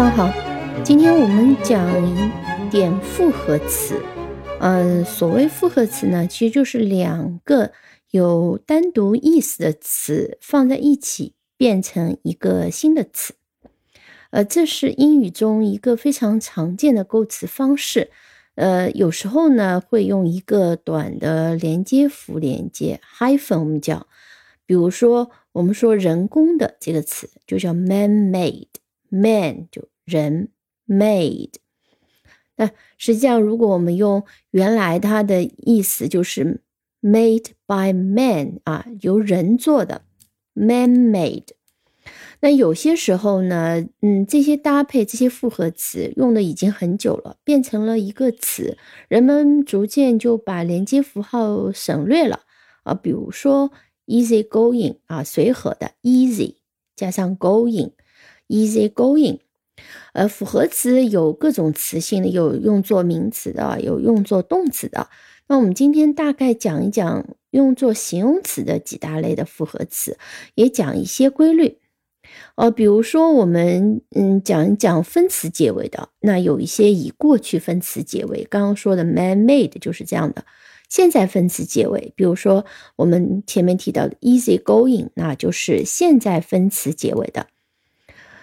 上好，今天我们讲一点复合词。呃，所谓复合词呢，其实就是两个有单独意思的词放在一起变成一个新的词。呃，这是英语中一个非常常见的构词方式。呃，有时候呢会用一个短的连接符连接 hyphen，我们叫，比如说我们说人工的这个词就叫 man-made。Man 就人 made，那实际上如果我们用原来它的意思就是 made by man 啊，由人做的 man made。那有些时候呢，嗯，这些搭配这些复合词用的已经很久了，变成了一个词，人们逐渐就把连接符号省略了啊，比如说 easy going 啊，随和的 easy 加上 going。Easy going，呃，复合词有各种词性的，有用作名词的，有用作动词的。那我们今天大概讲一讲用作形容词的几大类的复合词，也讲一些规律。呃，比如说我们嗯讲一讲分词结尾的，那有一些以过去分词结尾，刚刚说的 man-made 就是这样的。现在分词结尾，比如说我们前面提到的 easy going，那就是现在分词结尾的。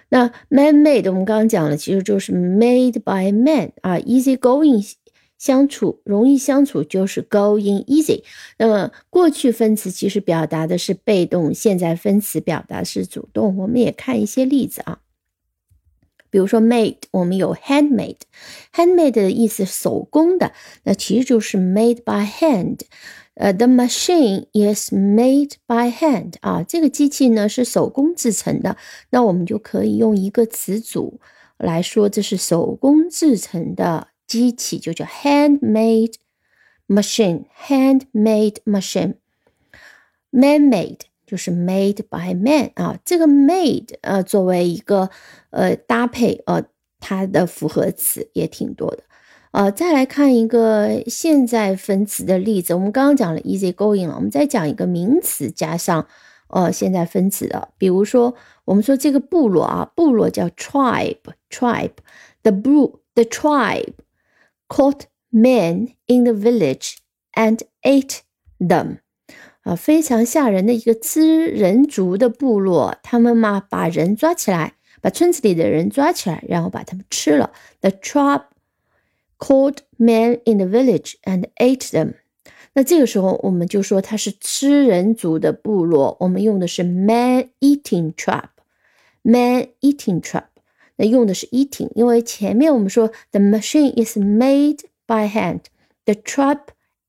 那 man-made 我们刚刚讲了，其实就是 made by man 啊，easy going 相处容易相处就是 going easy。那么过去分词其实表达的是被动，现在分词表达是主动。我们也看一些例子啊，比如说 made，我们有 handmade，handmade 的意思手工的，那其实就是 made by hand。呃，the machine is made by hand 啊，这个机器呢是手工制成的，那我们就可以用一个词组来说，这是手工制成的机器，就叫 handmade machine，handmade machine，man-made 就是 made by man 啊，这个 made 呃作为一个呃搭配呃，它的复合词也挺多的。呃，再来看一个现在分词的例子。我们刚刚讲了 easy going 了，我们再讲一个名词加上呃现在分词的。比如说，我们说这个部落啊，部落叫 tribe，tribe。The blue the tribe caught men in the village and ate them。啊，非常吓人的一个吃人族的部落，他们嘛把人抓起来，把村子里的人抓起来，然后把他们吃了。The tribe Called men in the village and ate them。那这个时候我们就说它是吃人族的部落，我们用的是 man-eating trap。man-eating trap 那用的是 eating，因为前面我们说 the machine is made by hand，the trap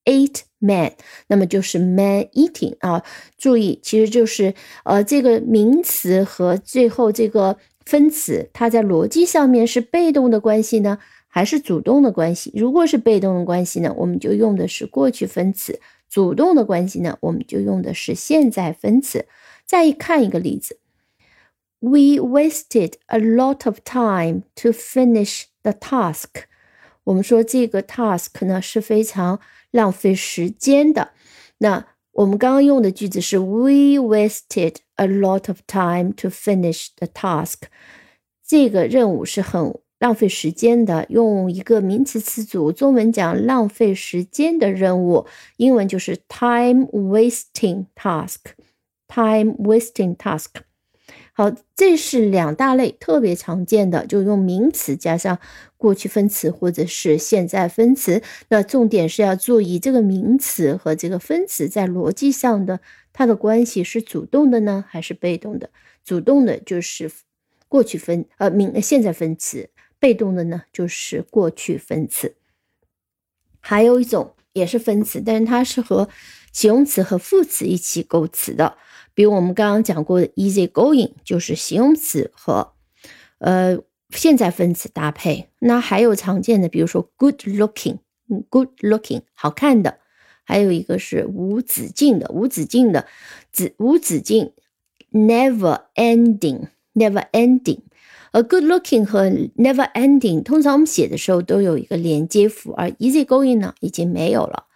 ate man，那么就是 man-eating 啊。注意，其实就是呃这个名词和最后这个分词，它在逻辑上面是被动的关系呢？还是主动的关系。如果是被动的关系呢，我们就用的是过去分词；主动的关系呢，我们就用的是现在分词。再看一个例子：We wasted a lot of time to finish the task。我们说这个 task 呢是非常浪费时间的。那我们刚刚用的句子是 We wasted a lot of time to finish the task。这个任务是很。浪费时间的，用一个名词词组，中文讲浪费时间的任务，英文就是 time wasting task，time wasting task。好，这是两大类特别常见的，就用名词加上过去分词或者是现在分词。那重点是要注意这个名词和这个分词在逻辑上的它的关系是主动的呢，还是被动的？主动的就是过去分呃名现在分词。被动的呢，就是过去分词。还有一种也是分词，但是它是和形容词和副词一起构词的。比如我们刚刚讲过的 easy going，就是形容词和呃现在分词搭配。那还有常见的，比如说 good looking，good looking 好看的。还有一个是无止境的，无止境的，止无止境，never ending，never ending。A，good looking 和 never ending，通常我们写的时候都有一个连接符，而 easy going 呢已经没有了。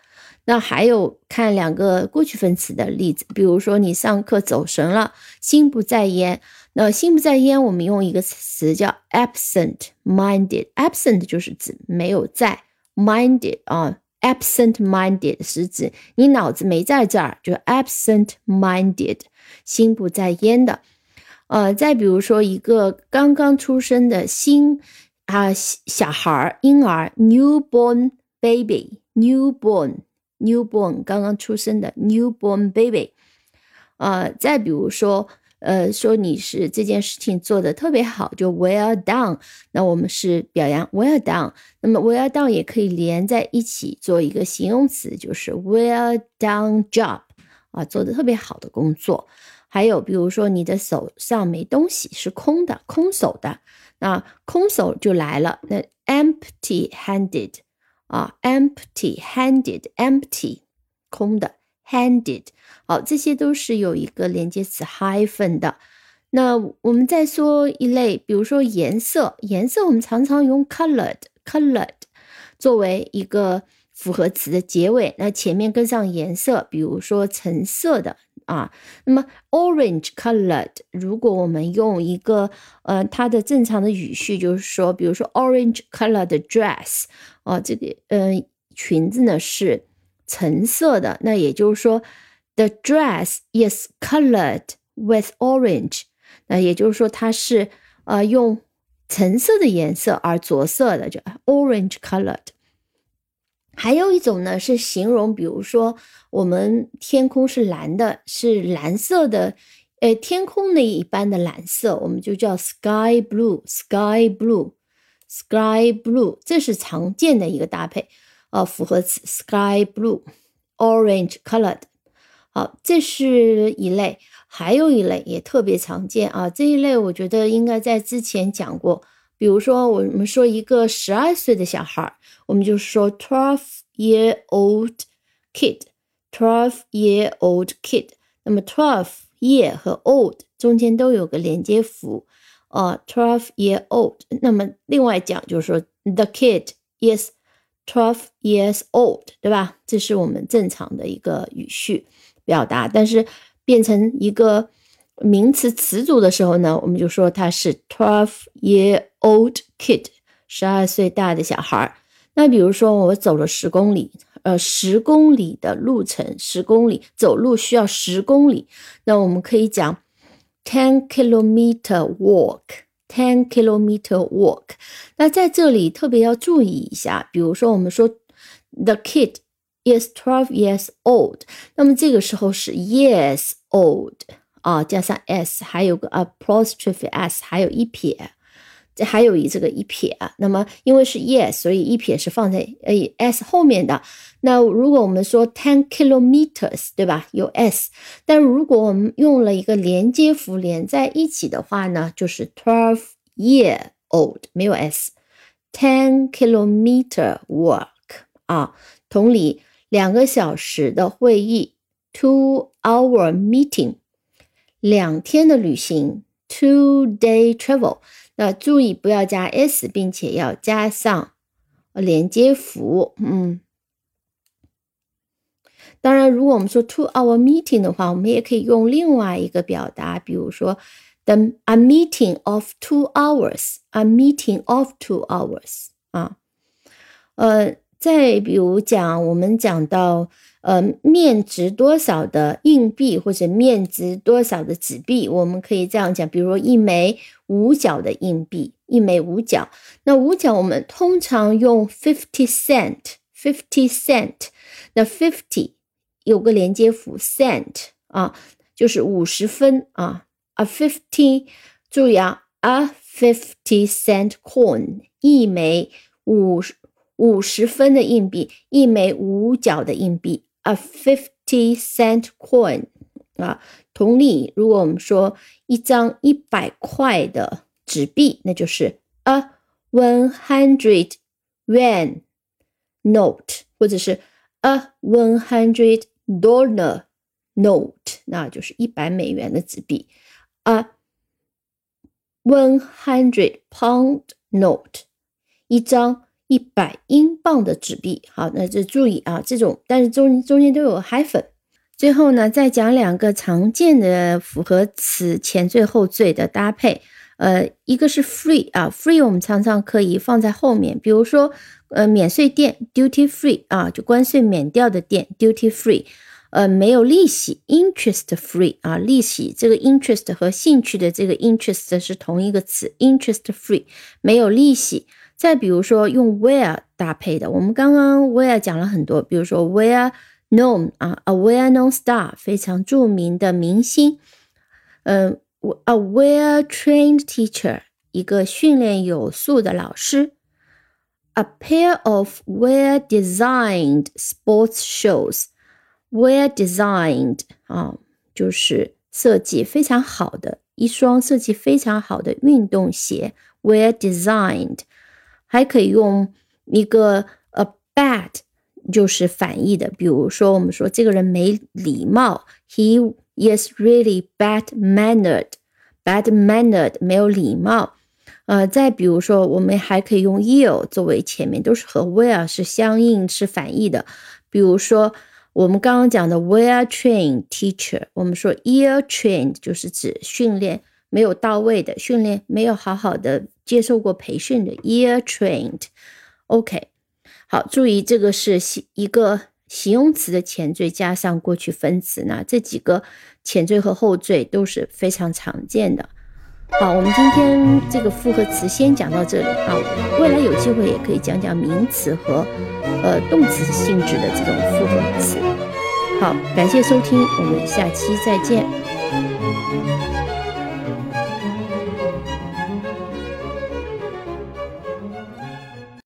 那还有看两个过去分词的例子，比如说你上课走神了，心不在焉。那心不在焉，我们用一个词叫 absent-minded。absent 就是指没有在，minded 啊，absent-minded 是指你脑子没在这儿，就 absent-minded，心不在焉的。呃，再比如说一个刚刚出生的新啊小孩儿婴儿，newborn baby，newborn。newborn 刚刚出生的 newborn baby，呃，再比如说，呃，说你是这件事情做的特别好，就 well done，那我们是表扬 well done，那么 well done 也可以连在一起做一个形容词，就是 well done job，啊，做的特别好的工作。还有比如说你的手上没东西，是空的，空手的，那空手就来了，那 empty handed。啊，empty-handed，empty，空的，handed，好，这些都是有一个连接词 hyphen 的。那我们再说一类，比如说颜色，颜色我们常常用 colored，colored 作为一个复合词的结尾，那前面跟上颜色，比如说橙色的。啊，那么 orange colored，如果我们用一个呃它的正常的语序，就是说，比如说 orange colored dress，哦，这个嗯裙子呢是橙色的，那也就是说 the dress is colored with orange，那也就是说它是呃用橙色的颜色而着色的，就 orange colored。还有一种呢，是形容，比如说我们天空是蓝的，是蓝色的，呃，天空那一般的蓝色，我们就叫 sky blue，sky blue，sky blue，这是常见的一个搭配，呃，复合词 sky blue，orange colored，好，这是一类，还有一类也特别常见啊，这一类我觉得应该在之前讲过。比如说，我们说一个十二岁的小孩，我们就说 twelve year old kid，twelve year old kid。那么 twelve year 和 old 中间都有个连接符，呃，twelve year old。那么另外讲就是说 the kid is twelve years old，对吧？这是我们正常的一个语序表达，但是变成一个。名词词组的时候呢，我们就说他是 twelve year old kid，十二岁大的小孩儿。那比如说我走了十公里，呃，十公里的路程，十公里走路需要十公里，那我们可以讲 ten kilometer walk，ten kilometer walk。那在这里特别要注意一下，比如说我们说 the kid is twelve years old，那么这个时候是 years old。啊，加上 s，还有个 apostrophe s，还有一撇，这还有一这个一撇啊。那么因为是 yes，所以一撇是放在呃 s 后面的。那如果我们说 ten kilometers，对吧？有 s，但如果我们用了一个连接符连在一起的话呢，就是 twelve year old，没有 s。ten kilometer walk 啊，同理，两个小时的会议，two hour meeting。两天的旅行，two day travel。要注意不要加 s，并且要加上连接符。嗯，当然，如果我们说 two hour meeting 的话，我们也可以用另外一个表达，比如说 the a meeting of two hours，a meeting of two hours。啊，呃，再比如讲，我们讲到。呃，面值多少的硬币或者面值多少的纸币，我们可以这样讲，比如说一枚五角的硬币，一枚五角。那五角我们通常用 fifty cent，fifty cent。那 fifty 有个连接符 cent 啊，就是五十分啊。a fifty，注意啊，a fifty cent coin，一枚五十五十分的硬币，一枚五角的硬币。a fifty cent coin 啊，同理，如果我们说一张一百块的纸币，那就是 a one hundred yuan note，或者是 a one hundred dollar note，那就是一百美元的纸币。a one hundred pound note，一张 一百英镑的纸币。好，那就注意啊，这种但是中中间都有 hyphen。最后呢，再讲两个常见的复合词前缀后缀的搭配。呃，一个是 free 啊，free 我们常常可以放在后面，比如说呃免税店 duty free 啊，就关税免掉的店 duty free。呃，没有利息，interest free 啊，利息这个 interest 和兴趣的这个 interest 是同一个词，interest free 没有利息。再比如说用 where 搭配的，我们刚刚 where 讲了很多，比如说 where known 啊，a well known star 非常著名的明星，嗯，a well trained teacher 一个训练有素的老师，a pair of well designed sports shoes。Well designed 啊，就是设计非常好的一双设计非常好的运动鞋。Well designed 还可以用一个 a bad，就是反义的。比如说，我们说这个人没礼貌，He is really bad mannered。Bad mannered 没有礼貌。呃，再比如说，我们还可以用 ill 作为前面，都是和 well 是相应是反义的。比如说。我们刚刚讲的 well trained teacher，我们说 ill trained 就是指训练没有到位的，训练没有好好的接受过培训的，ear trained。OK，好，注意这个是一个形容词的前缀加上过去分词，那这几个前缀和后缀都是非常常见的。好，我们今天这个复合词先讲到这里啊，未来有机会也可以讲讲名词和呃动词性质的这种复合词。好，感谢收听，我们下期再见。